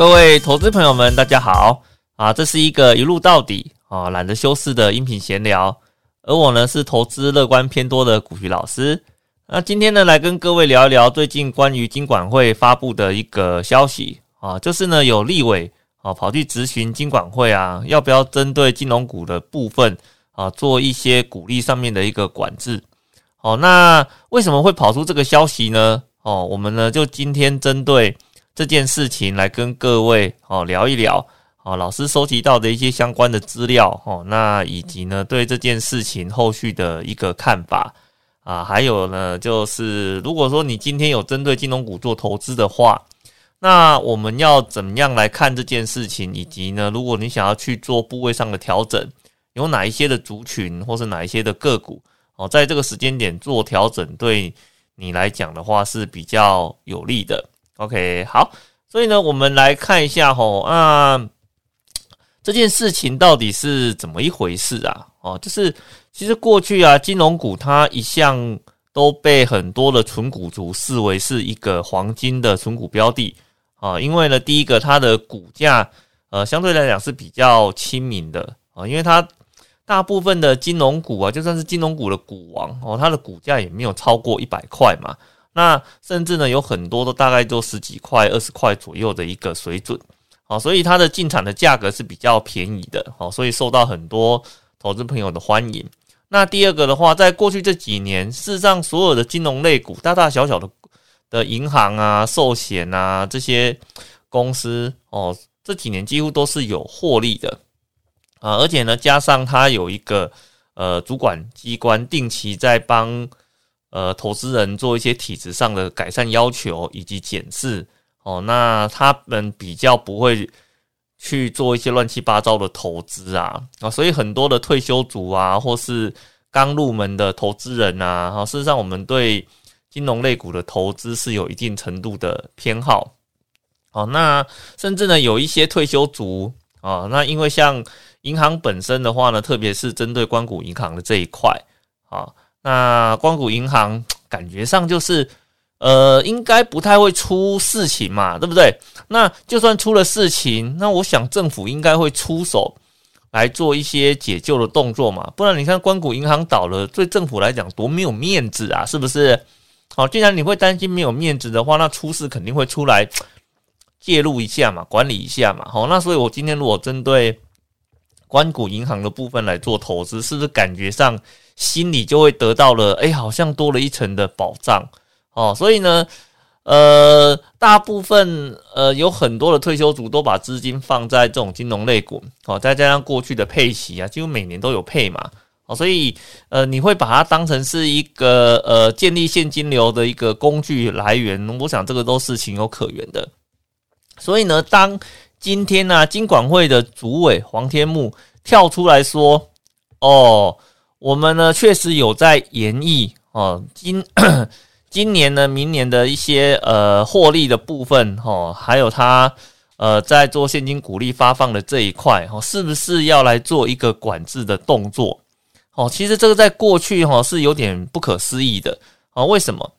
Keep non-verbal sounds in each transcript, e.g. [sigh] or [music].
各位投资朋友们，大家好啊！这是一个一路到底啊，懒得修饰的音频闲聊。而我呢，是投资乐观偏多的股徐老师。那今天呢，来跟各位聊一聊最近关于金管会发布的一个消息啊，就是呢，有立委啊跑去咨询金管会啊，要不要针对金融股的部分啊，做一些鼓励上面的一个管制。哦，那为什么会跑出这个消息呢？哦，我们呢就今天针对。这件事情来跟各位哦聊一聊哦，老师收集到的一些相关的资料哦，那以及呢对这件事情后续的一个看法啊，还有呢就是如果说你今天有针对金融股做投资的话，那我们要怎么样来看这件事情？以及呢，如果你想要去做部位上的调整，有哪一些的族群或是哪一些的个股哦，在这个时间点做调整，对你来讲的话是比较有利的。OK，好，所以呢，我们来看一下吼，啊，这件事情到底是怎么一回事啊？哦，就是其实过去啊，金融股它一向都被很多的纯股族视为是一个黄金的纯股标的啊，因为呢，第一个它的股价呃相对来讲是比较亲民的啊，因为它大部分的金融股啊，就算是金融股的股王哦，它的股价也没有超过一百块嘛。那甚至呢，有很多都大概都十几块、二十块左右的一个水准，好，所以它的进场的价格是比较便宜的，好，所以受到很多投资朋友的欢迎。那第二个的话，在过去这几年，事实上所有的金融类股，大大小小的的银行啊、寿险啊这些公司，哦，这几年几乎都是有获利的啊，而且呢，加上它有一个呃主管机关定期在帮。呃，投资人做一些体质上的改善要求以及检视哦，那他们比较不会去做一些乱七八糟的投资啊啊，所以很多的退休族啊，或是刚入门的投资人啊，哈，事实上我们对金融类股的投资是有一定程度的偏好哦。那甚至呢，有一些退休族啊，那因为像银行本身的话呢，特别是针对关谷银行的这一块啊。那光谷银行感觉上就是，呃，应该不太会出事情嘛，对不对？那就算出了事情，那我想政府应该会出手来做一些解救的动作嘛，不然你看光谷银行倒了，对政府来讲多没有面子啊，是不是？好，既然你会担心没有面子的话，那出事肯定会出来介入一下嘛，管理一下嘛。好，那所以我今天如果针对关谷银行的部分来做投资，是不是感觉上？心里就会得到了，哎，好像多了一层的保障哦。所以呢，呃，大部分呃有很多的退休族都把资金放在这种金融类股哦，再加上过去的配息啊，几乎每年都有配嘛哦，所以呃，你会把它当成是一个呃建立现金流的一个工具来源，我想这个都是情有可原的。所以呢，当今天呢，金管会的主委黄天木跳出来说，哦。我们呢确实有在研议哦，今今年呢，明年的一些呃获利的部分哦，还有它呃在做现金股利发放的这一块哦，是不是要来做一个管制的动作？哦，其实这个在过去哈是有点不可思议的啊。为什么？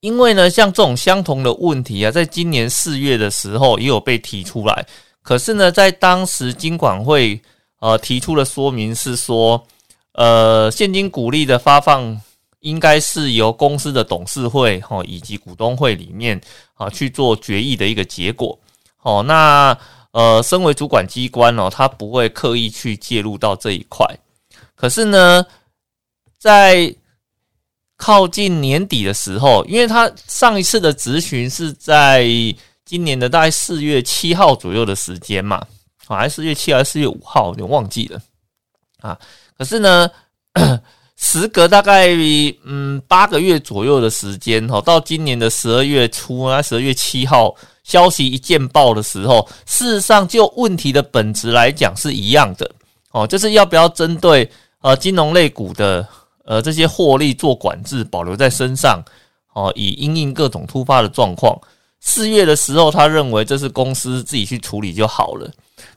因为呢，像这种相同的问题啊，在今年四月的时候也有被提出来，可是呢，在当时金管会呃提出的说明是说。呃，现金股利的发放应该是由公司的董事会哈以及股东会里面啊去做决议的一个结果。哦，那呃，身为主管机关哦，他不会刻意去介入到这一块。可是呢，在靠近年底的时候，因为他上一次的咨询是在今年的大概四月七号左右的时间嘛，啊，还是四月七还是四月五号，有点忘记了啊。可是呢，[clears throat] 时隔大概嗯八个月左右的时间哈，到今年的十二月初啊，十二月七号消息一见报的时候，事实上就问题的本质来讲是一样的哦，就是要不要针对呃金融类股的呃这些获利做管制，保留在身上哦，以因应各种突发的状况。四月的时候，他认为这是公司自己去处理就好了。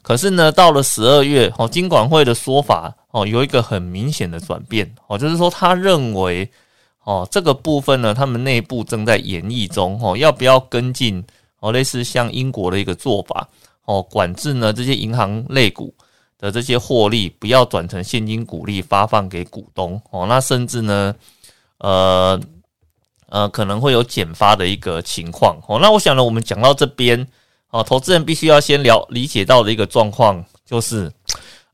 可是呢，到了十二月，哦，金管会的说法哦，有一个很明显的转变。哦，就是说他认为哦，这个部分呢，他们内部正在演绎中。哦，要不要跟进哦，类似像英国的一个做法。哦，管制呢这些银行类股的这些获利不要转成现金股利发放给股东。哦，那甚至呢，呃呃可能会有减发的一个情况。哦。那我想呢，我们讲到这边哦，投资人必须要先了理解到的一个状况就是，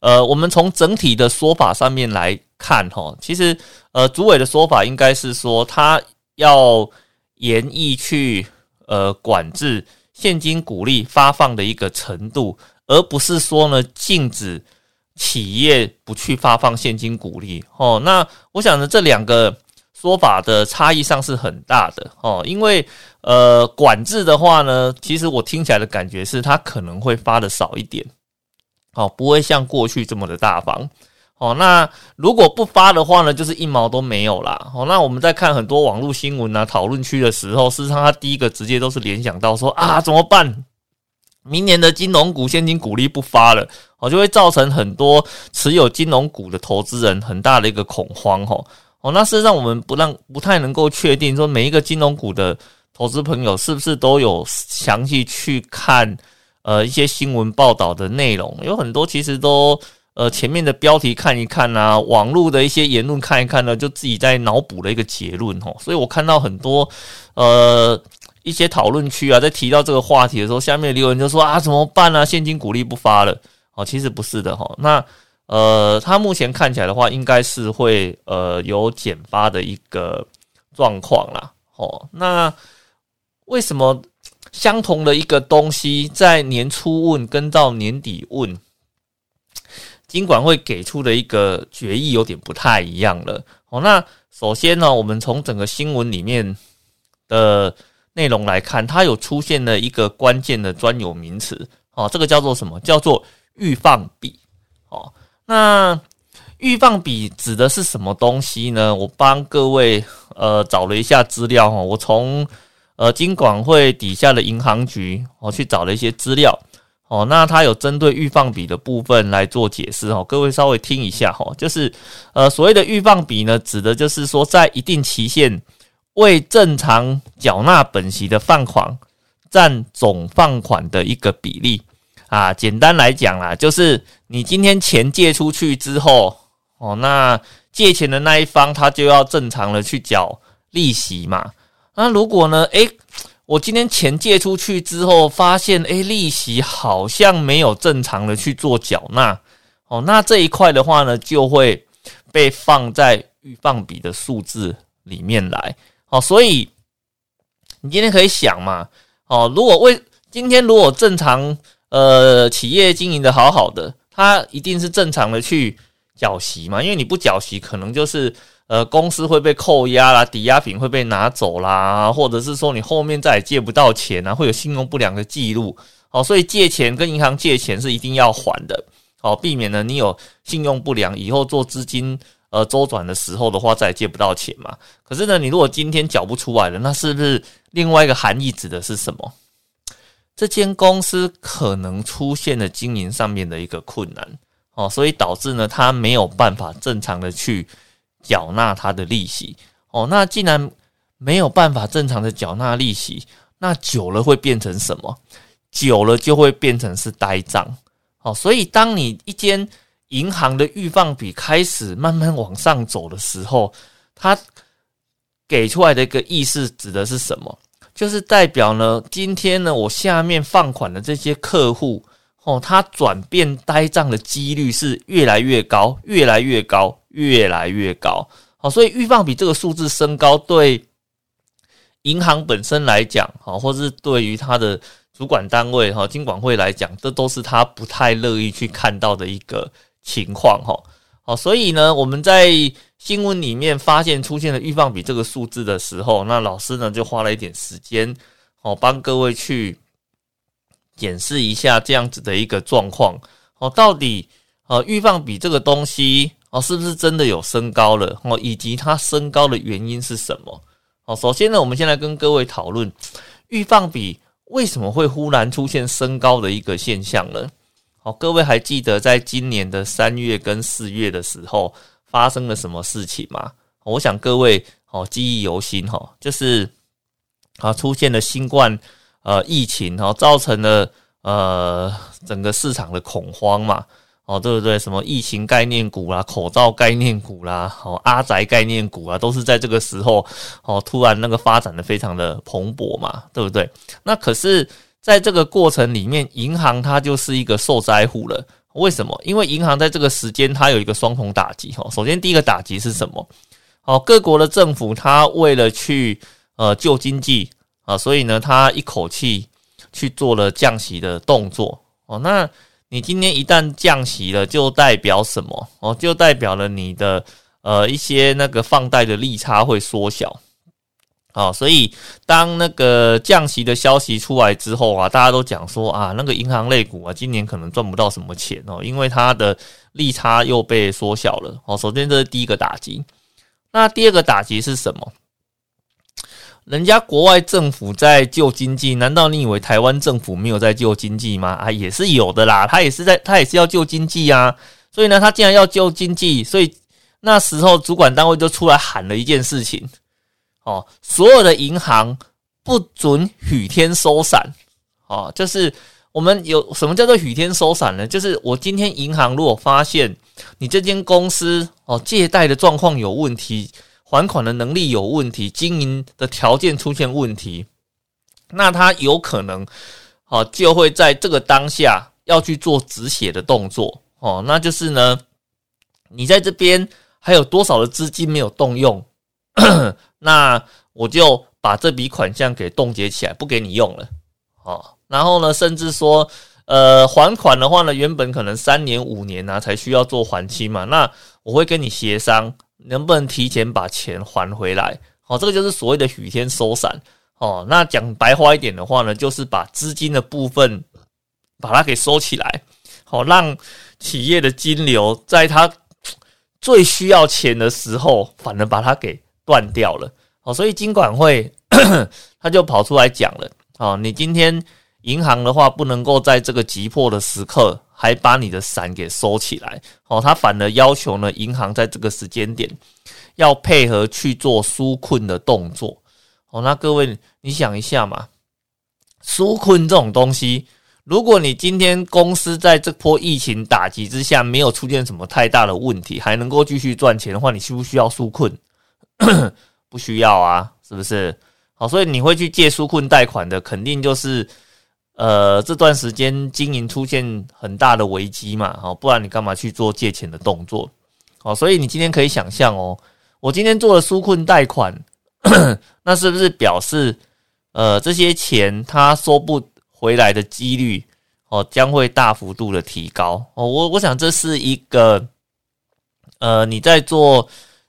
呃，我们从整体的说法上面来看哈，其实呃，主委的说法应该是说他要严毅去。呃，管制现金股利发放的一个程度，而不是说呢禁止企业不去发放现金股利哦。那我想呢，这两个说法的差异上是很大的哦。因为呃，管制的话呢，其实我听起来的感觉是它可能会发的少一点，哦，不会像过去这么的大方。哦，那如果不发的话呢，就是一毛都没有啦。哦，那我们在看很多网络新闻啊、讨论区的时候，事实上他第一个直接都是联想到说啊，怎么办？明年的金融股现金股利不发了，哦，就会造成很多持有金融股的投资人很大的一个恐慌。吼，哦，那事实上我们不让不太能够确定说每一个金融股的投资朋友是不是都有详细去看呃一些新闻报道的内容，有很多其实都。呃，前面的标题看一看啊，网络的一些言论看一看呢，就自己在脑补了一个结论哦。所以我看到很多呃一些讨论区啊，在提到这个话题的时候，下面留言就说啊，怎么办呢？现金鼓励不发了哦。其实不是的哈。那呃，它目前看起来的话，应该是会呃有减发的一个状况啦。哦，那为什么相同的一个东西，在年初问跟到年底问？尽管会给出的一个决议有点不太一样了哦。那首先呢，我们从整个新闻里面的内容来看，它有出现了一个关键的专有名词哦，这个叫做什么？叫做预放比哦。那预放比指的是什么东西呢？我帮各位呃找了一下资料哈，我从呃金管会底下的银行局我去找了一些资料。哦，那它有针对预放比的部分来做解释哦，各位稍微听一下哦，就是呃所谓的预放比呢，指的就是说在一定期限未正常缴纳本息的放款占总放款的一个比例啊。简单来讲啦，就是你今天钱借出去之后，哦，那借钱的那一方他就要正常的去缴利息嘛。那如果呢，诶。我今天钱借出去之后，发现诶，利息好像没有正常的去做缴纳哦，那这一块的话呢，就会被放在预放比的数字里面来哦。所以你今天可以想嘛，哦，如果为今天如果正常呃企业经营的好好的，它一定是正常的去缴息嘛，因为你不缴息，可能就是。呃，公司会被扣押啦，抵押品会被拿走啦，或者是说你后面再也借不到钱啊，会有信用不良的记录。好，所以借钱跟银行借钱是一定要还的，好，避免呢你有信用不良，以后做资金呃周转的时候的话再也借不到钱嘛。可是呢，你如果今天缴不出来了，那是不是另外一个含义指的是什么？这间公司可能出现了经营上面的一个困难，哦，所以导致呢他没有办法正常的去。缴纳它的利息哦，那既然没有办法正常的缴纳利息，那久了会变成什么？久了就会变成是呆账哦。所以，当你一间银行的预放比开始慢慢往上走的时候，它给出来的一个意思指的是什么？就是代表呢，今天呢，我下面放款的这些客户哦，他转变呆账的几率是越来越高，越来越高。越来越高，好，所以预放比这个数字升高，对银行本身来讲，好，或是对于它的主管单位哈，金管会来讲，这都是他不太乐意去看到的一个情况哈。好，所以呢，我们在新闻里面发现出现了预放比这个数字的时候，那老师呢就花了一点时间，哦，帮各位去检视一下这样子的一个状况，哦，到底呃预放比这个东西。哦，是不是真的有升高了？哦，以及它升高的原因是什么？哦，首先呢，我们先来跟各位讨论预放比为什么会忽然出现升高的一个现象呢？好，各位还记得在今年的三月跟四月的时候发生了什么事情吗？我想各位哦记忆犹新哈，就是啊出现了新冠呃疫情哈，造成了呃整个市场的恐慌嘛，哦对不对？什么疫情概念股啦、口罩概念股啦、哦阿宅概念股啊，都是在这个时候哦突然那个发展的非常的蓬勃嘛，对不对？那可是在这个过程里面，银行它就是一个受灾户了。为什么？因为银行在这个时间它有一个双重打击哈。首先第一个打击是什么？哦，各国的政府它为了去呃救经济啊，所以呢，它一口气去做了降息的动作哦。那你今天一旦降息了，就代表什么？哦，就代表了你的呃一些那个放贷的利差会缩小。好，所以当那个降息的消息出来之后啊，大家都讲说啊，那个银行类股啊，今年可能赚不到什么钱哦，因为它的利差又被缩小了。哦，首先这是第一个打击。那第二个打击是什么？人家国外政府在救经济，难道你以为台湾政府没有在救经济吗？啊，也是有的啦，他也是在，他也是要救经济啊。所以呢，他既然要救经济，所以那时候主管单位就出来喊了一件事情：哦，所有的银行不准雨天收伞。哦，就是我们有什么叫做雨天收伞呢？就是我今天银行如果发现。你这间公司哦，借贷的状况有问题，还款的能力有问题，经营的条件出现问题，那他有可能哦，就会在这个当下要去做止血的动作哦，那就是呢，你在这边还有多少的资金没有动用，[clears throat] 那我就把这笔款项给冻结起来，不给你用了哦，然后呢，甚至说。呃，还款的话呢，原本可能三年五年啊才需要做还清嘛，那我会跟你协商，能不能提前把钱还回来？好，这个就是所谓的雨天收伞。哦，那讲白话一点的话呢，就是把资金的部分把它给收起来，好，让企业的金流在它最需要钱的时候，反而把它给断掉了。好，所以金管会 [clears throat] 他就跑出来讲了，哦，你今天。银行的话不能够在这个急迫的时刻还把你的伞给收起来，哦，他反而要求呢，银行在这个时间点要配合去做纾困的动作，哦，那各位你想一下嘛，纾困这种东西，如果你今天公司在这波疫情打击之下没有出现什么太大的问题，还能够继续赚钱的话，你需不需要纾困？[coughs] 不需要啊，是不是？好，所以你会去借纾困贷款的，肯定就是。呃，这段时间经营出现很大的危机嘛，好，不然你干嘛去做借钱的动作？哦，所以你今天可以想象哦，我今天做了纾困贷款，[clears throat] 那是不是表示呃这些钱它收不回来的几率哦将会大幅度的提高哦？我我想这是一个呃你在做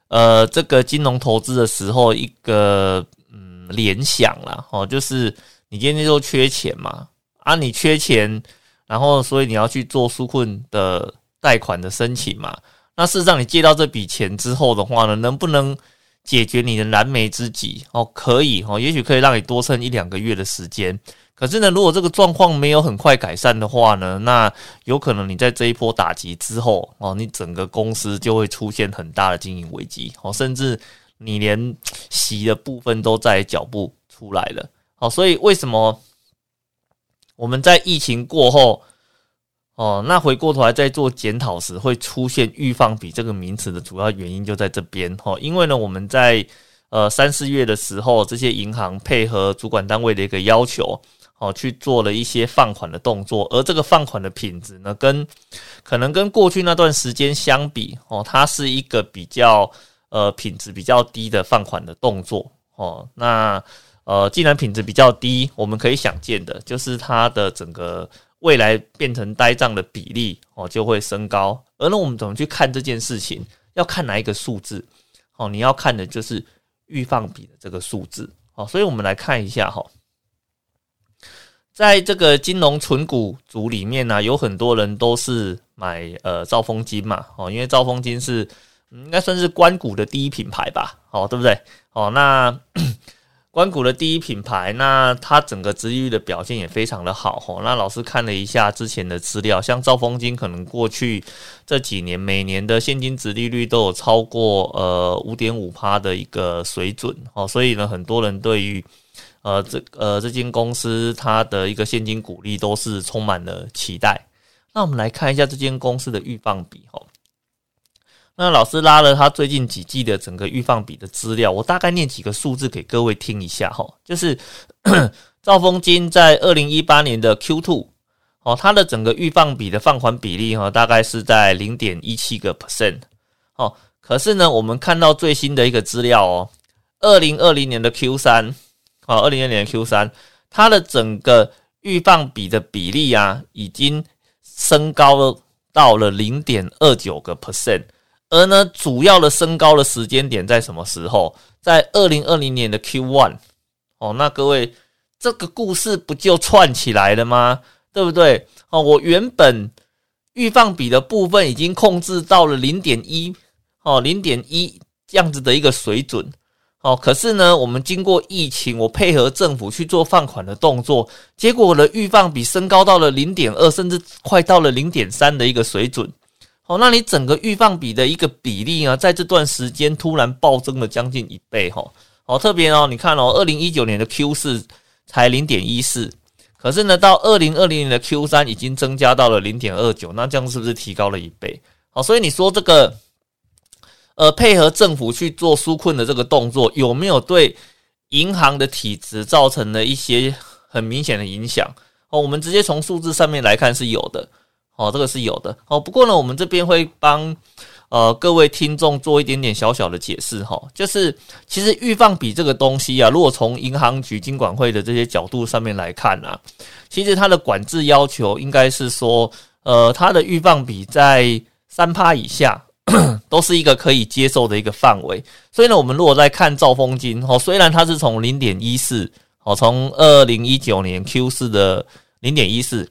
呃这个金融投资的时候一个嗯联想啦，哦，就是你今天就缺钱嘛。啊，你缺钱，然后所以你要去做纾困的贷款的申请嘛？那事实上，你借到这笔钱之后的话呢，能不能解决你的燃眉之急？哦，可以哦，也许可以让你多撑一两个月的时间。可是呢，如果这个状况没有很快改善的话呢，那有可能你在这一波打击之后哦，你整个公司就会出现很大的经营危机哦，甚至你连息的部分都在脚步出来了。好，所以为什么？我们在疫情过后，哦，那回过头来再做检讨时，会出现预放比这个名词的主要原因就在这边哦。因为呢，我们在呃三四月的时候，这些银行配合主管单位的一个要求，哦，去做了一些放款的动作，而这个放款的品质呢，跟可能跟过去那段时间相比，哦，它是一个比较呃品质比较低的放款的动作，哦，那。呃，既然品质比较低，我们可以想见的就是它的整个未来变成呆账的比例哦就会升高。而那，我们怎么去看这件事情？要看哪一个数字？哦，你要看的就是预放比的这个数字。哦，所以我们来看一下哈，在这个金融存股组里面呢，有很多人都是买呃兆丰金嘛。哦，因为兆丰金是应该算是关谷的第一品牌吧？哦，对不对？哦，那。关谷的第一品牌，那它整个殖利率的表现也非常的好吼。那老师看了一下之前的资料，像兆丰金可能过去这几年每年的现金值利率都有超过呃五点五趴的一个水准哦，所以呢，很多人对于呃，这呃这间公司它的一个现金股利都是充满了期待。那我们来看一下这间公司的预放比哈。那老师拉了他最近几季的整个预放比的资料，我大概念几个数字给各位听一下哈。就是 [coughs] 兆丰金在二零一八年的 Q two 哦，它的整个预放比的放款比例哈，大概是在零点一七个 percent 哦。可是呢，我们看到最新的一个资料哦，二零二零年的 Q 三哦，二零二零年的 Q 三，它的整个预放比的比例啊，已经升高到了零点二九个 percent。而呢，主要的升高的时间点在什么时候？在二零二零年的 Q one 哦，那各位这个故事不就串起来了吗？对不对？哦，我原本预放比的部分已经控制到了零点一哦，零点一这样子的一个水准哦。可是呢，我们经过疫情，我配合政府去做放款的动作，结果我的预放比升高到了零点二，甚至快到了零点三的一个水准。哦，那你整个预放比的一个比例啊，在这段时间突然暴增了将近一倍哈。哦，特别哦，你看哦，二零一九年的 Q 四才零点一四，可是呢，到二零二零年的 Q 三已经增加到了零点二九，那这样是不是提高了一倍？好，所以你说这个呃，配合政府去做纾困的这个动作，有没有对银行的体质造成了一些很明显的影响？哦，我们直接从数字上面来看是有的。哦，这个是有的哦。不过呢，我们这边会帮呃各位听众做一点点小小的解释哈。就是其实预放比这个东西啊，如果从银行局、金管会的这些角度上面来看啊，其实它的管制要求应该是说，呃，它的预放比在三趴以下 [coughs] 都是一个可以接受的一个范围。所以呢，我们如果在看兆丰金哦，虽然它是从零点一四哦，从二零一九年 Q 四的零点一四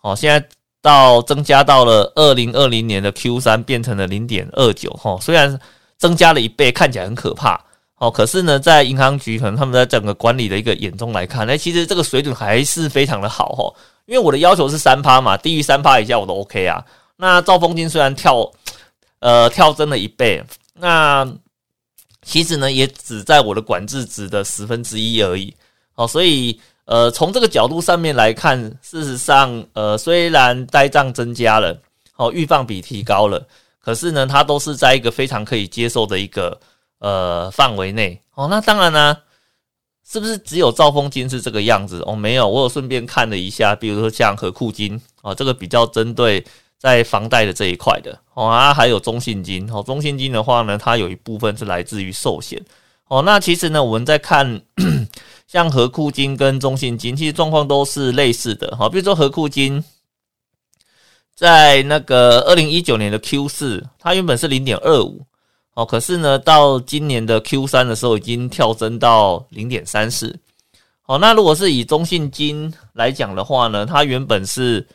哦，现在。到增加到了二零二零年的 Q 三变成了零点二九哈，虽然增加了一倍，看起来很可怕哦，可是呢，在银行局可能他们在整个管理的一个眼中来看，那其实这个水准还是非常的好哈，因为我的要求是三趴嘛，低于三趴以下我都 OK 啊。那兆丰金虽然跳呃跳增了一倍，那其实呢也只在我的管制值的十分之一而已哦，所以。呃，从这个角度上面来看，事实上，呃，虽然呆账增加了，哦，预放比提高了，可是呢，它都是在一个非常可以接受的一个呃范围内。哦，那当然呢，是不是只有兆丰金是这个样子？哦，没有，我有顺便看了一下，比如说像和库金，哦，这个比较针对在房贷的这一块的，哦啊，还有中信金，哦，中信金的话呢，它有一部分是来自于寿险，哦，那其实呢，我们在看。像和库金跟中信金，其实状况都是类似的，哈。比如说和库金，在那个二零一九年的 Q 四，它原本是零点二五，哦，可是呢，到今年的 Q 三的时候，已经跳增到零点三四。好，那如果是以中信金来讲的话呢，它原本是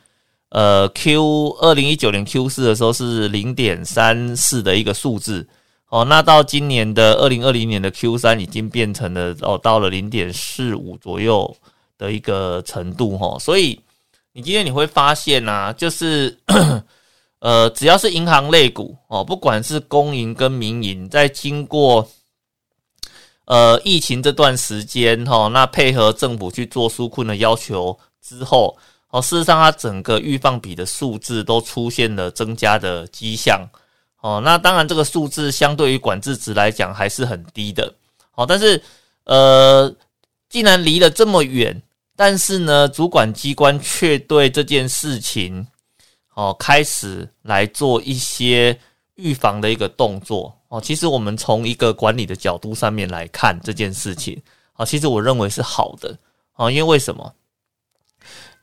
呃 Q 二零一九年 Q 四的时候是零点三四的一个数字。哦，那到今年的二零二零年的 Q 三已经变成了哦，到了零点四五左右的一个程度哈，所以你今天你会发现呐，就是 [clears throat] 呃，只要是银行类股哦，不管是公营跟民营，在经过呃疫情这段时间哈，那配合政府去做纾困的要求之后，哦，事实上它整个预放比的数字都出现了增加的迹象。哦，那当然，这个数字相对于管制值来讲还是很低的。好，但是，呃，既然离了这么远，但是呢，主管机关却对这件事情，哦，开始来做一些预防的一个动作。哦，其实我们从一个管理的角度上面来看这件事情，啊，其实我认为是好的。啊，因为为什么？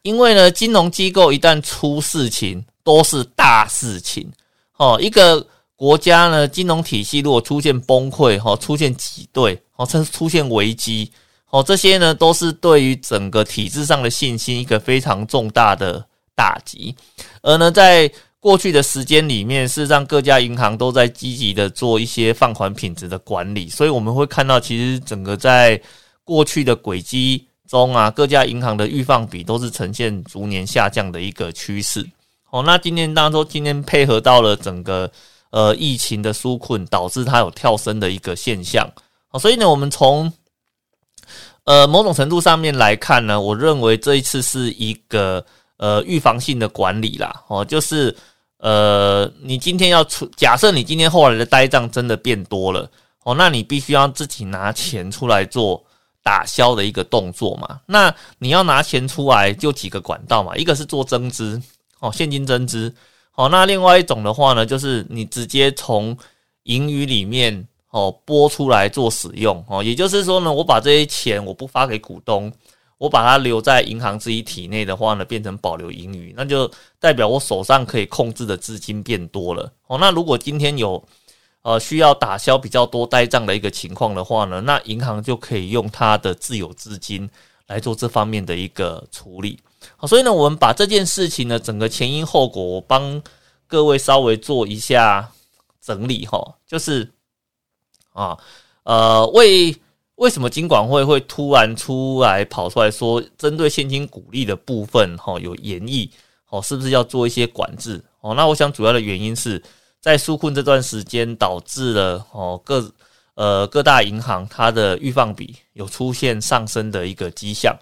因为呢，金融机构一旦出事情，都是大事情。哦，一个国家呢，金融体系如果出现崩溃，哈，出现挤兑，哦，甚至出现危机，哦，这些呢，都是对于整个体制上的信心一个非常重大的打击。而呢，在过去的时间里面，事实上各家银行都在积极的做一些放款品质的管理，所以我们会看到，其实整个在过去的轨迹中啊，各家银行的预放比都是呈现逐年下降的一个趋势。哦，那今天当中，今天配合到了整个呃疫情的纾困，导致它有跳升的一个现象。好，所以呢，我们从呃，某种程度上面来看呢，我认为这一次是一个呃预防性的管理啦，哦，就是呃，你今天要出，假设你今天后来的呆账真的变多了，哦，那你必须要自己拿钱出来做打消的一个动作嘛。那你要拿钱出来，就几个管道嘛，一个是做增资，哦，现金增资，好，那另外一种的话呢，就是你直接从盈余里面。哦，拨出来做使用哦，也就是说呢，我把这些钱我不发给股东，我把它留在银行自己体内的话呢，变成保留盈余，那就代表我手上可以控制的资金变多了哦。那如果今天有呃需要打消比较多呆账的一个情况的话呢，那银行就可以用它的自有资金来做这方面的一个处理。好，所以呢，我们把这件事情呢，整个前因后果，我帮各位稍微做一下整理哈，就是。啊，呃，为为什么金管会会突然出来跑出来说，针对现金股利的部分，哈，有严议，哦，是不是要做一些管制？哦，那我想主要的原因是在纾困这段时间，导致了哦各呃各大银行它的预放比有出现上升的一个迹象。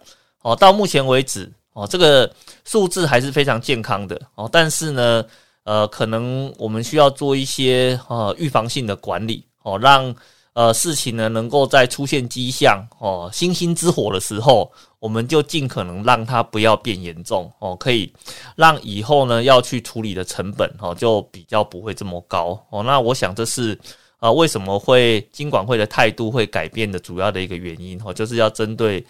哦，到目前为止，哦，这个数字还是非常健康的。哦，但是呢，呃，可能我们需要做一些呃预防性的管理。哦，让呃事情呢能够在出现迹象哦，星星之火的时候，我们就尽可能让它不要变严重哦，可以让以后呢要去处理的成本哦就比较不会这么高哦。那我想这是啊为什么会金管会的态度会改变的主要的一个原因哦，就是要针对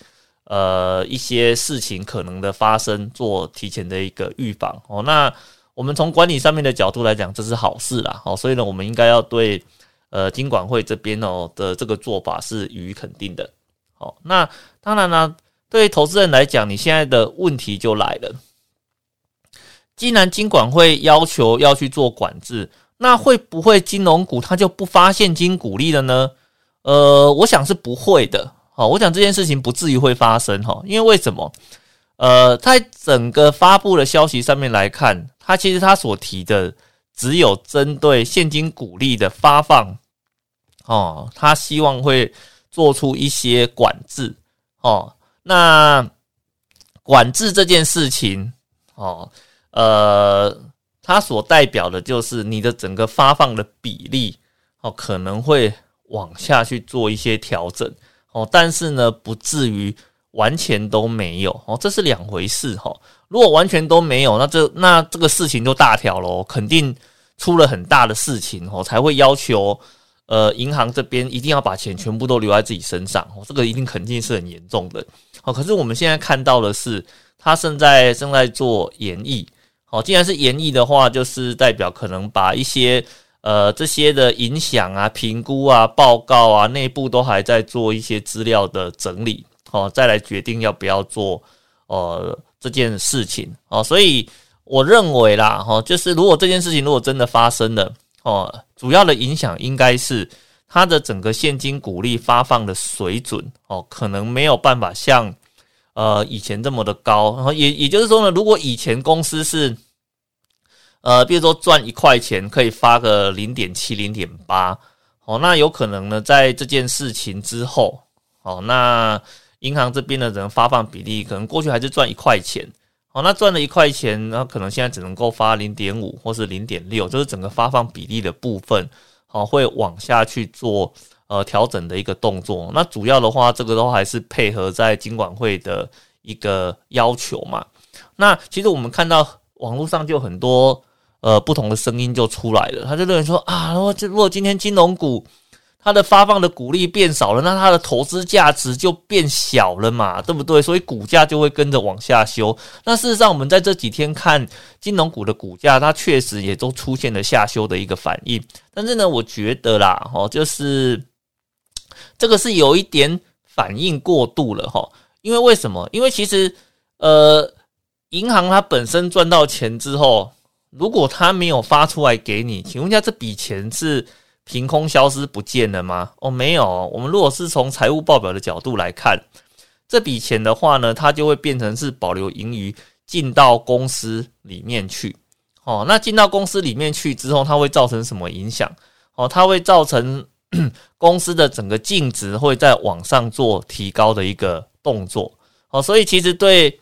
呃一些事情可能的发生做提前的一个预防哦。那我们从管理上面的角度来讲，这是好事啦哦，所以呢，我们应该要对。呃，金管会这边哦的这个做法是予以肯定的。好，那当然呢，对于投资人来讲，你现在的问题就来了。既然金管会要求要去做管制，那会不会金融股它就不发现金股利了呢？呃，我想是不会的。好，我想这件事情不至于会发生哈，因为为什么？呃，在整个发布的消息上面来看，它其实它所提的。只有针对现金股利的发放，哦，他希望会做出一些管制，哦，那管制这件事情，哦，呃，它所代表的就是你的整个发放的比例，哦，可能会往下去做一些调整，哦，但是呢，不至于完全都没有，哦，这是两回事，哈。如果完全都没有，那这那这个事情就大条喽，肯定出了很大的事情哦，才会要求呃银行这边一定要把钱全部都留在自己身上哦，这个一定肯定是很严重的哦。可是我们现在看到的是，他现在正在做演绎哦，既然是演绎的话，就是代表可能把一些呃这些的影响啊、评估啊、报告啊，内部都还在做一些资料的整理哦，再来决定要不要做呃。这件事情哦，所以我认为啦，哈，就是如果这件事情如果真的发生了哦，主要的影响应该是它的整个现金股利发放的水准哦，可能没有办法像呃以前这么的高。然后也也就是说呢，如果以前公司是呃，比如说赚一块钱可以发个零点七、零点八，哦，那有可能呢，在这件事情之后，哦，那。银行这边的人发放比例可能过去还是赚一块钱，哦，那赚了一块钱，那可能现在只能够发零点五或是零点六，就是整个发放比例的部分，好，会往下去做呃调整的一个动作。那主要的话，这个都还是配合在金管会的一个要求嘛。那其实我们看到网络上就很多呃不同的声音就出来了，他就认为说啊，如果如果今天金融股。它的发放的股利变少了，那它的投资价值就变小了嘛，对不对？所以股价就会跟着往下修。那事实上，我们在这几天看金融股的股价，它确实也都出现了下修的一个反应。但是呢，我觉得啦，哦，就是这个是有一点反应过度了哈。因为为什么？因为其实呃，银行它本身赚到钱之后，如果他没有发出来给你，请问一下，这笔钱是？凭空消失不见了吗？哦，没有。我们如果是从财务报表的角度来看，这笔钱的话呢，它就会变成是保留盈余进到公司里面去。哦，那进到公司里面去之后，它会造成什么影响？哦，它会造成 [coughs] 公司的整个净值会在往上做提高的一个动作。哦，所以其实对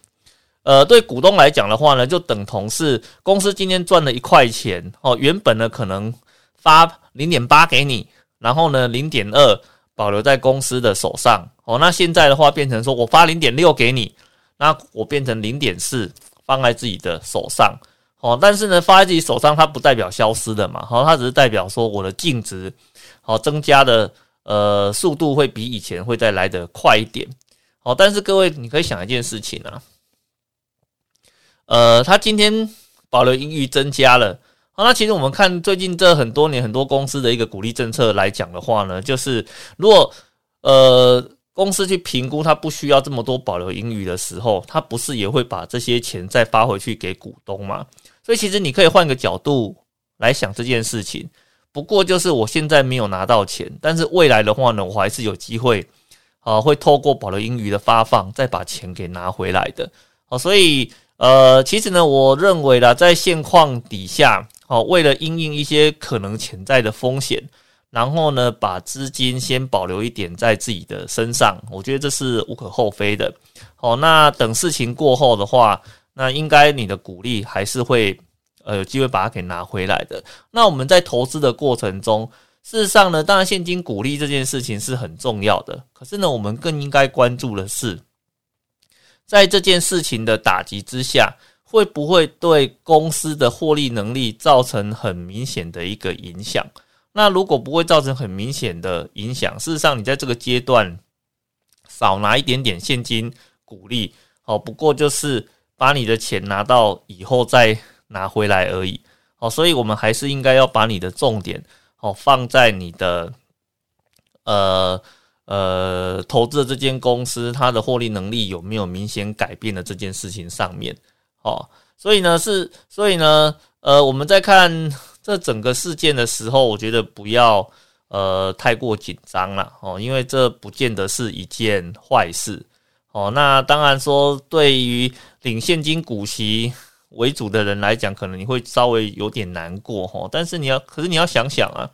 呃对股东来讲的话呢，就等同是公司今天赚了一块钱哦，原本呢可能发零点八给你，然后呢零点二保留在公司的手上。哦，那现在的话变成说我发零点六给你，那我变成零点四放在自己的手上。哦，但是呢，放在自己手上，它不代表消失的嘛。好，它只是代表说我的净值，好增加的呃速度会比以前会再来得快一点。好，但是各位你可以想一件事情啊，呃，它今天保留盈余增加了。好，那其实我们看最近这很多年很多公司的一个鼓励政策来讲的话呢，就是如果呃。公司去评估它不需要这么多保留盈余的时候，它不是也会把这些钱再发回去给股东吗？所以其实你可以换个角度来想这件事情。不过就是我现在没有拿到钱，但是未来的话呢，我还是有机会啊，会透过保留盈余的发放再把钱给拿回来的。好，所以呃，其实呢，我认为啦，在现况底下，好，为了因应一些可能潜在的风险。然后呢，把资金先保留一点在自己的身上，我觉得这是无可厚非的。好，那等事情过后的话，那应该你的鼓励还是会呃有机会把它给拿回来的。那我们在投资的过程中，事实上呢，当然现金鼓励这件事情是很重要的。可是呢，我们更应该关注的是，在这件事情的打击之下，会不会对公司的获利能力造成很明显的一个影响？那如果不会造成很明显的影响，事实上你在这个阶段少拿一点点现金鼓励，哦，不过就是把你的钱拿到以后再拿回来而已，哦，所以我们还是应该要把你的重点哦放在你的呃呃投资的这间公司它的获利能力有没有明显改变的这件事情上面，哦，所以呢是，所以呢呃我们在看。这整个事件的时候，我觉得不要呃太过紧张了哦，因为这不见得是一件坏事哦。那当然说，对于领现金股息为主的人来讲，可能你会稍微有点难过哦。但是你要，可是你要想想啊，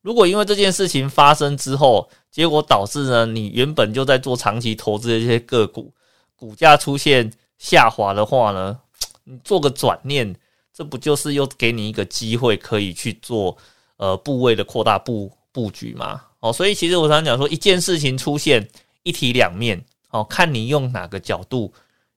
如果因为这件事情发生之后，结果导致呢你原本就在做长期投资的这些个股股价出现下滑的话呢，[tsk] 你做个转念。这不就是又给你一个机会，可以去做呃部位的扩大布布局吗？哦，所以其实我常讲说，一件事情出现一体两面，哦，看你用哪个角度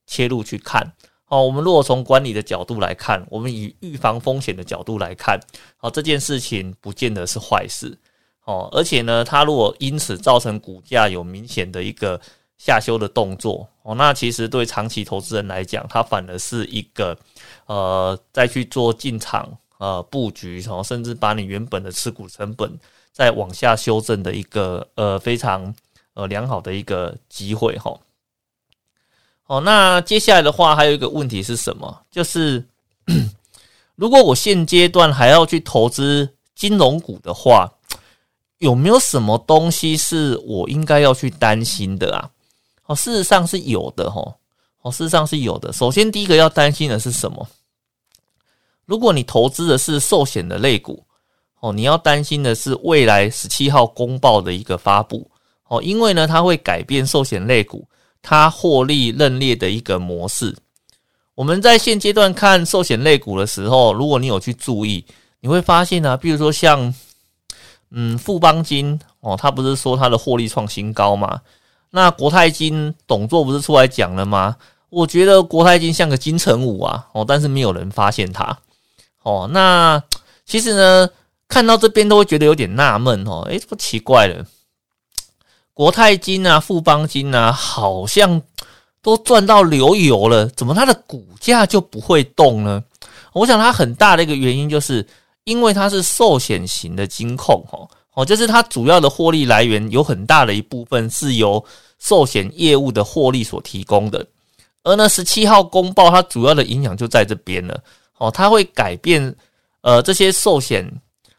切入去看。哦，我们如果从管理的角度来看，我们以预防风险的角度来看，哦，这件事情不见得是坏事。哦，而且呢，它如果因此造成股价有明显的一个。下修的动作哦，那其实对长期投资人来讲，它反而是一个呃，再去做进场呃布局，然后甚至把你原本的持股成本再往下修正的一个呃非常呃良好的一个机会哈。哦，那接下来的话还有一个问题是什么？就是 [coughs] 如果我现阶段还要去投资金融股的话，有没有什么东西是我应该要去担心的啊？哦，事实上是有的哈。哦，事实上是有的。首先，第一个要担心的是什么？如果你投资的是寿险的类股，哦，你要担心的是未来十七号公报的一个发布。哦，因为呢，它会改变寿险类股它获利认列的一个模式。我们在现阶段看寿险类股的时候，如果你有去注意，你会发现呢，比如说像嗯富邦金哦，他不是说他的获利创新高吗？那国泰金董座不是出来讲了吗？我觉得国泰金像个金城武啊，哦，但是没有人发现他，哦，那其实呢，看到这边都会觉得有点纳闷哦，诶，不奇怪了，国泰金啊、富邦金啊，好像都赚到流油了，怎么它的股价就不会动呢？我想它很大的一个原因就是因为它是寿险型的金控，哦。哦，就是它主要的获利来源有很大的一部分是由寿险业务的获利所提供的，而呢十七号公报它主要的影响就在这边了。哦，它会改变呃这些寿险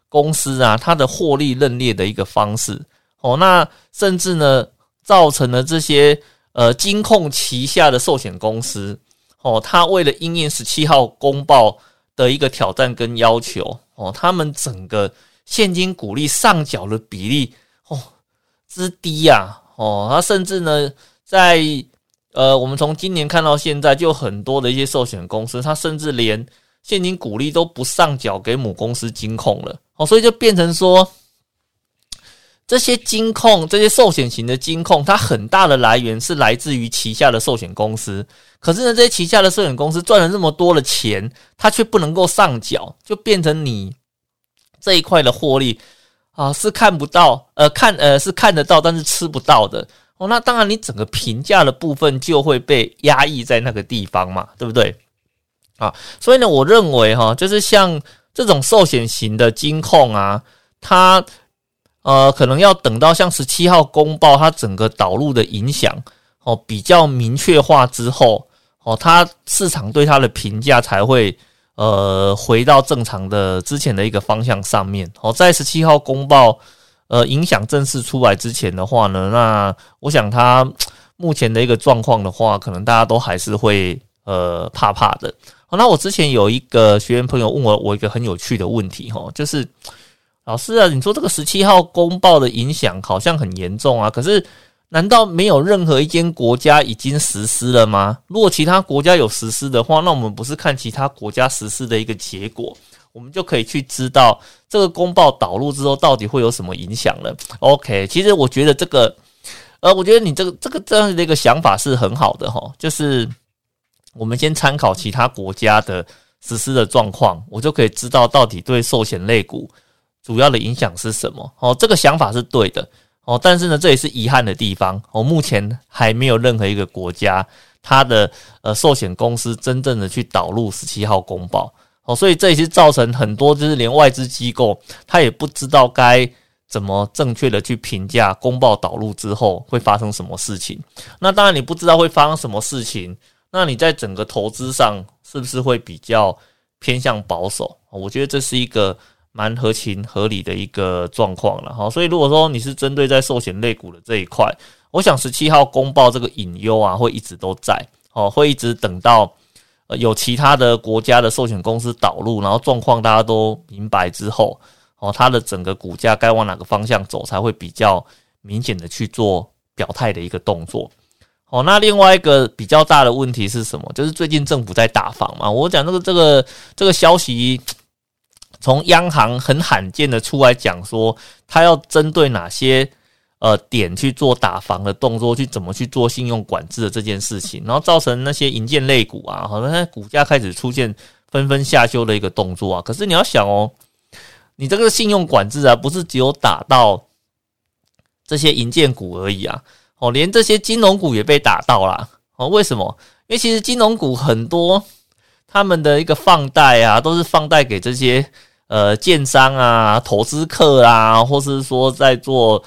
公司啊它的获利认列的一个方式。哦，那甚至呢造成了这些呃金控旗下的寿险公司，哦，它为了应验十七号公报的一个挑战跟要求，哦，他们整个。现金股利上缴的比例哦之低呀哦，他甚至呢在呃，我们从今年看到现在，就很多的一些寿险公司，他甚至连现金股利都不上缴给母公司金控了，哦，所以就变成说。这些金控，这些寿险型的金控，它很大的来源是来自于旗下的寿险公司。可是呢，这些旗下的寿险公司赚了这么多的钱，它却不能够上缴，就变成你这一块的获利啊是看不到，呃，看呃是看得到，但是吃不到的哦。那当然，你整个评价的部分就会被压抑在那个地方嘛，对不对？啊，所以呢，我认为哈，就是像这种寿险型的金控啊，它。呃，可能要等到像十七号公报它整个导入的影响哦比较明确化之后哦，它市场对它的评价才会呃回到正常的之前的一个方向上面哦。在十七号公报呃影响正式出来之前的话呢，那我想它目前的一个状况的话，可能大家都还是会呃怕怕的。好，那我之前有一个学员朋友问我我一个很有趣的问题哈，就是。老师啊，你说这个十七号公报的影响好像很严重啊，可是难道没有任何一间国家已经实施了吗？如果其他国家有实施的话，那我们不是看其他国家实施的一个结果，我们就可以去知道这个公报导入之后到底会有什么影响了？OK，其实我觉得这个，呃，我觉得你这个这个这样的一个想法是很好的哈，就是我们先参考其他国家的实施的状况，我就可以知道到底对寿险类股。主要的影响是什么？哦，这个想法是对的哦，但是呢，这也是遗憾的地方。哦，目前还没有任何一个国家，它的呃寿险公司真正的去导入十七号公报哦，所以这也是造成很多就是连外资机构他也不知道该怎么正确的去评价公报导入之后会发生什么事情。那当然你不知道会发生什么事情，那你在整个投资上是不是会比较偏向保守？我觉得这是一个。蛮合情合理的一个状况了哈，所以如果说你是针对在寿险类股的这一块，我想十七号公报这个隐忧啊，会一直都在哦，会一直等到呃有其他的国家的寿险公司导入，然后状况大家都明白之后，哦，它的整个股价该往哪个方向走，才会比较明显的去做表态的一个动作。哦，那另外一个比较大的问题是什么？就是最近政府在打房嘛，我讲这个这个这个消息。从央行很罕见的出来讲说，他要针对哪些呃点去做打防的动作，去怎么去做信用管制的这件事情，然后造成那些银建类股啊，好像股价开始出现纷纷下修的一个动作啊。可是你要想哦，你这个信用管制啊，不是只有打到这些银建股而已啊，哦，连这些金融股也被打到了哦。为什么？因为其实金融股很多他们的一个放贷啊，都是放贷给这些。呃，建商啊，投资客啊，或是说在做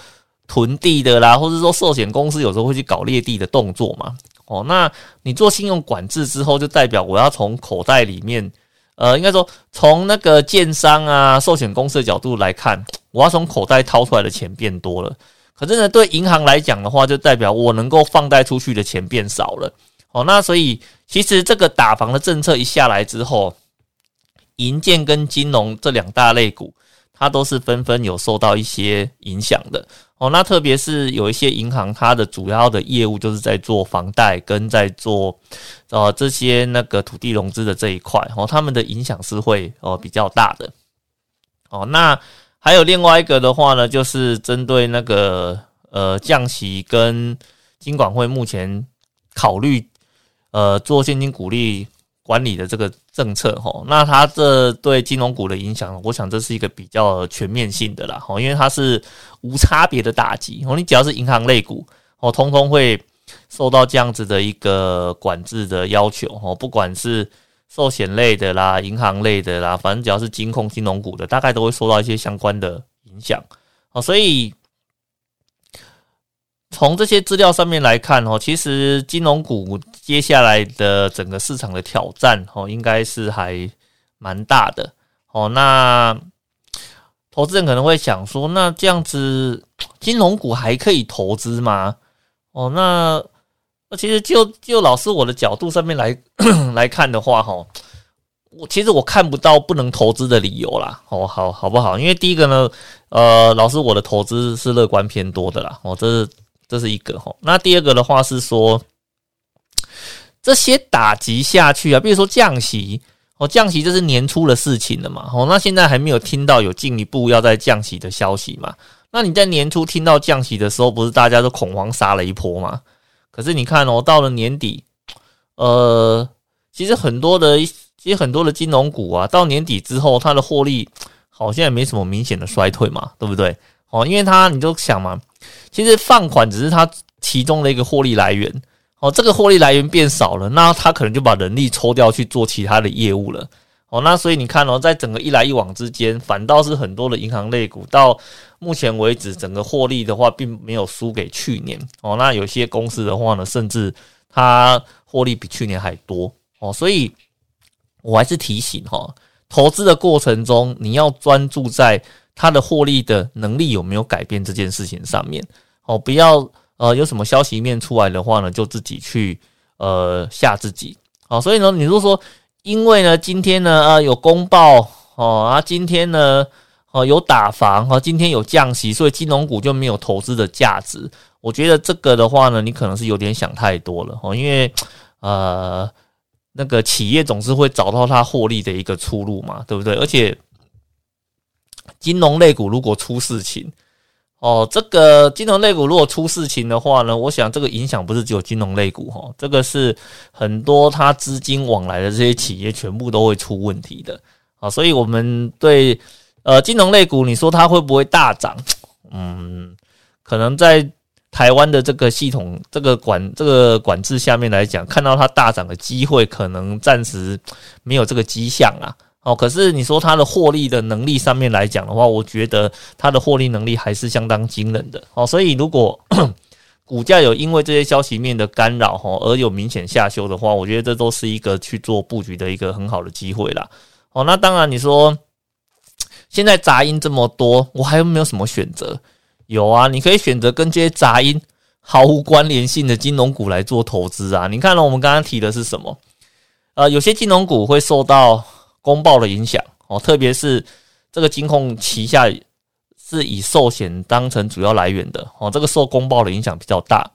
囤地的啦，或者说寿险公司有时候会去搞裂地的动作嘛。哦，那你做信用管制之后，就代表我要从口袋里面，呃，应该说从那个建商啊、寿险公司的角度来看，我要从口袋掏出来的钱变多了。可是呢，对银行来讲的话，就代表我能够放贷出去的钱变少了。哦，那所以其实这个打房的政策一下来之后。银建跟金融这两大类股，它都是纷纷有受到一些影响的哦。那特别是有一些银行，它的主要的业务就是在做房贷跟在做呃这些那个土地融资的这一块哦，他们的影响是会哦比较大的哦。那还有另外一个的话呢，就是针对那个呃降息跟金管会目前考虑呃做现金股利。管理的这个政策哈，那它这对金融股的影响，我想这是一个比较全面性的啦哈，因为它是无差别的打击哦，你只要是银行类股哦，通通会受到这样子的一个管制的要求哦，不管是寿险类的啦、银行类的啦，反正只要是金控金融股的，大概都会受到一些相关的影响哦，所以。从这些资料上面来看，哦，其实金融股接下来的整个市场的挑战，哦，应该是还蛮大的，哦。那投资人可能会想说，那这样子金融股还可以投资吗？哦，那那其实就就老师我的角度上面来 [coughs] 来看的话，哈，我其实我看不到不能投资的理由啦。哦，好好不好？因为第一个呢，呃，老师我的投资是乐观偏多的啦，哦，这是。这是一个哈。那第二个的话是说，这些打击下去啊，比如说降息哦，降息这是年初的事情了嘛，哦，那现在还没有听到有进一步要再降息的消息嘛？那你在年初听到降息的时候，不是大家都恐慌杀了一波吗？可是你看哦，到了年底，呃，其实很多的，其实很多的金融股啊，到年底之后，它的获利好像也没什么明显的衰退嘛，对不对？哦，因为它你就想嘛，其实放款只是它其中的一个获利来源，哦，这个获利来源变少了，那他可能就把人力抽掉去做其他的业务了。哦，那所以你看哦，在整个一来一往之间，反倒是很多的银行类股到目前为止，整个获利的话，并没有输给去年。哦，那有些公司的话呢，甚至它获利比去年还多。哦，所以我还是提醒哈，投资的过程中，你要专注在它的获利的能力有没有改变这件事情上面。哦，不要呃有什么消息面出来的话呢，就自己去呃吓自己。好，所以呢，你如果说。因为呢，今天呢，呃，有公报哦，啊，今天呢，哦，有打房哈，今天有降息，所以金融股就没有投资的价值。我觉得这个的话呢，你可能是有点想太多了哦，因为呃，那个企业总是会找到它获利的一个出路嘛，对不对？而且金融类股如果出事情。哦，这个金融类股如果出事情的话呢，我想这个影响不是只有金融类股哈，这个是很多它资金往来的这些企业全部都会出问题的啊，所以我们对呃金融类股，你说它会不会大涨？[tsk] 嗯，可能在台湾的这个系统、这个管、这个管制下面来讲，看到它大涨的机会，可能暂时没有这个迹象啊。哦，可是你说它的获利的能力上面来讲的话，我觉得它的获利能力还是相当惊人的。哦，所以如果 [clears throat] 股价有因为这些消息面的干扰哈而有明显下修的话，我觉得这都是一个去做布局的一个很好的机会啦。哦，那当然你说现在杂音这么多，我还有没有什么选择？有啊，你可以选择跟这些杂音毫无关联性的金融股来做投资啊。你看了我们刚刚提的是什么？呃，有些金融股会受到。公报的影响哦，特别是这个金控旗下是以寿险当成主要来源的哦，这个受公报的影响比较大。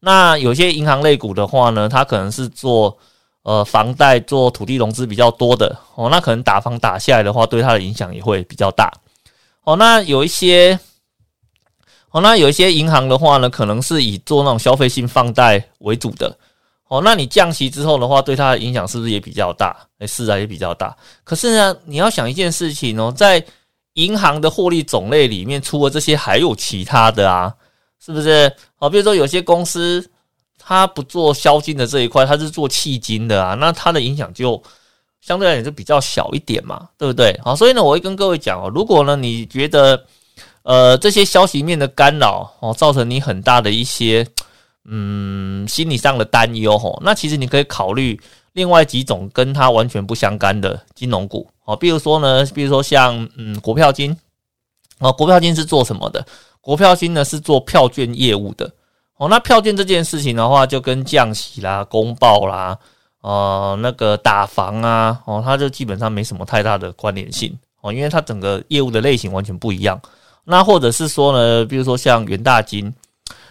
那有些银行类股的话呢，它可能是做呃房贷、做土地融资比较多的哦，那可能打房打下来的话，对它的影响也会比较大哦。那有一些哦，那有一些银行的话呢，可能是以做那种消费性放贷为主的。哦，那你降息之后的话，对它的影响是不是也比较大？诶，是啊，也比较大。可是呢，你要想一件事情哦，在银行的获利种类里面，除了这些，还有其他的啊，是不是？哦，比如说有些公司它不做销金的这一块，它是做契金的啊，那它的影响就相对来讲就比较小一点嘛，对不对？好，所以呢，我会跟各位讲哦，如果呢你觉得呃这些消息面的干扰哦，造成你很大的一些。嗯，心理上的担忧吼，那其实你可以考虑另外几种跟它完全不相干的金融股哦，比如说呢，比如说像嗯国票金哦，国票金是做什么的？国票金呢是做票券业务的哦。那票券这件事情的话，就跟降息啦、公报啦、呃那个打房啊哦，它就基本上没什么太大的关联性哦，因为它整个业务的类型完全不一样。那或者是说呢，比如说像元大金。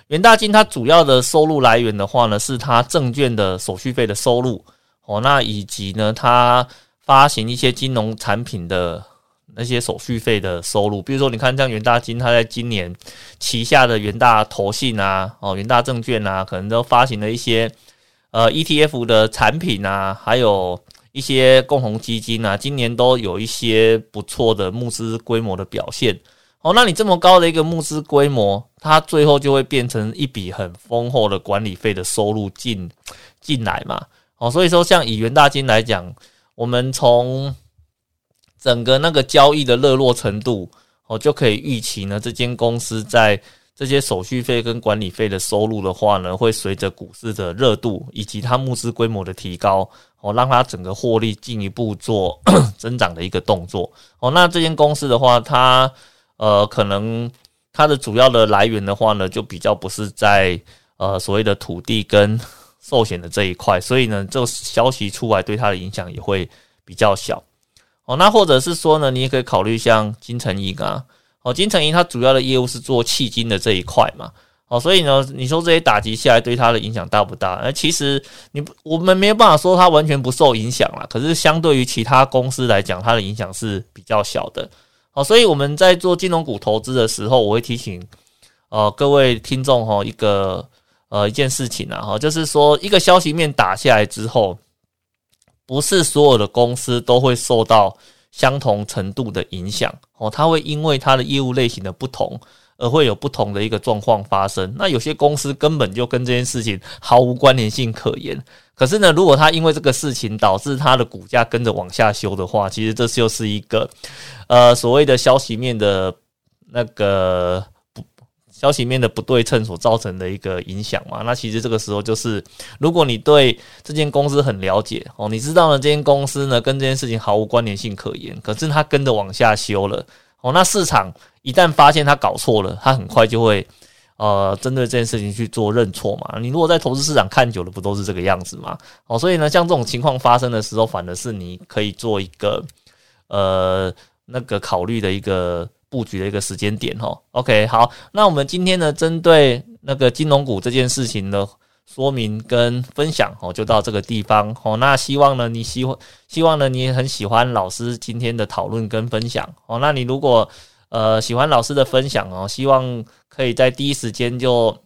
元大金它主要的收入来源的话呢，是它证券的手续费的收入哦，那以及呢，它发行一些金融产品的那些手续费的收入。比如说，你看像元大金，它在今年旗下的元大投信啊，哦，元大证券啊，可能都发行了一些呃 ETF 的产品啊，还有一些共同基金啊，今年都有一些不错的募资规模的表现。哦，那你这么高的一个募资规模，它最后就会变成一笔很丰厚的管理费的收入进进来嘛？哦，所以说像以元大金来讲，我们从整个那个交易的热络程度，哦，就可以预期呢，这间公司在这些手续费跟管理费的收入的话呢，会随着股市的热度以及它募资规模的提高，哦，让它整个获利进一步做 [coughs] 增长的一个动作。哦，那这间公司的话，它呃，可能它的主要的来源的话呢，就比较不是在呃所谓的土地跟寿险的这一块，所以呢，这个消息出来对它的影响也会比较小。哦，那或者是说呢，你也可以考虑像金城银啊，哦，金城银它主要的业务是做迄金的这一块嘛，哦，所以呢，你说这些打击下来对它的影响大不大？而其实你我们没有办法说它完全不受影响啦。可是相对于其他公司来讲，它的影响是比较小的。好，所以我们在做金融股投资的时候，我会提醒呃各位听众哈一个呃一件事情啊哈，就是说一个消息面打下来之后，不是所有的公司都会受到相同程度的影响哦，它会因为它的业务类型的不同。而会有不同的一个状况发生。那有些公司根本就跟这件事情毫无关联性可言。可是呢，如果它因为这个事情导致它的股价跟着往下修的话，其实这就是一个呃所谓的消息面的那个不消息面的不对称所造成的一个影响嘛。那其实这个时候就是，如果你对这间公司很了解哦，你知道呢，这间公司呢跟这件事情毫无关联性可言，可是它跟着往下修了。哦，那市场一旦发现他搞错了，他很快就会呃针对这件事情去做认错嘛。你如果在投资市场看久了，不都是这个样子吗？哦，所以呢，像这种情况发生的时候，反而是你可以做一个呃那个考虑的一个布局的一个时间点哈。OK，好，那我们今天呢，针对那个金融股这件事情的。说明跟分享哦，就到这个地方哦。那希望呢，你希望希望呢，你很喜欢老师今天的讨论跟分享哦。那你如果呃喜欢老师的分享哦，希望可以在第一时间就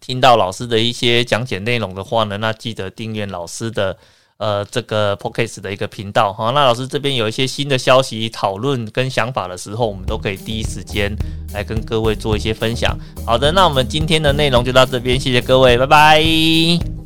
听到老师的一些讲解内容的话呢，那记得订阅老师的。呃，这个 p o c a s t 的一个频道哈，那老师这边有一些新的消息讨论跟想法的时候，我们都可以第一时间来跟各位做一些分享。好的，那我们今天的内容就到这边，谢谢各位，拜拜。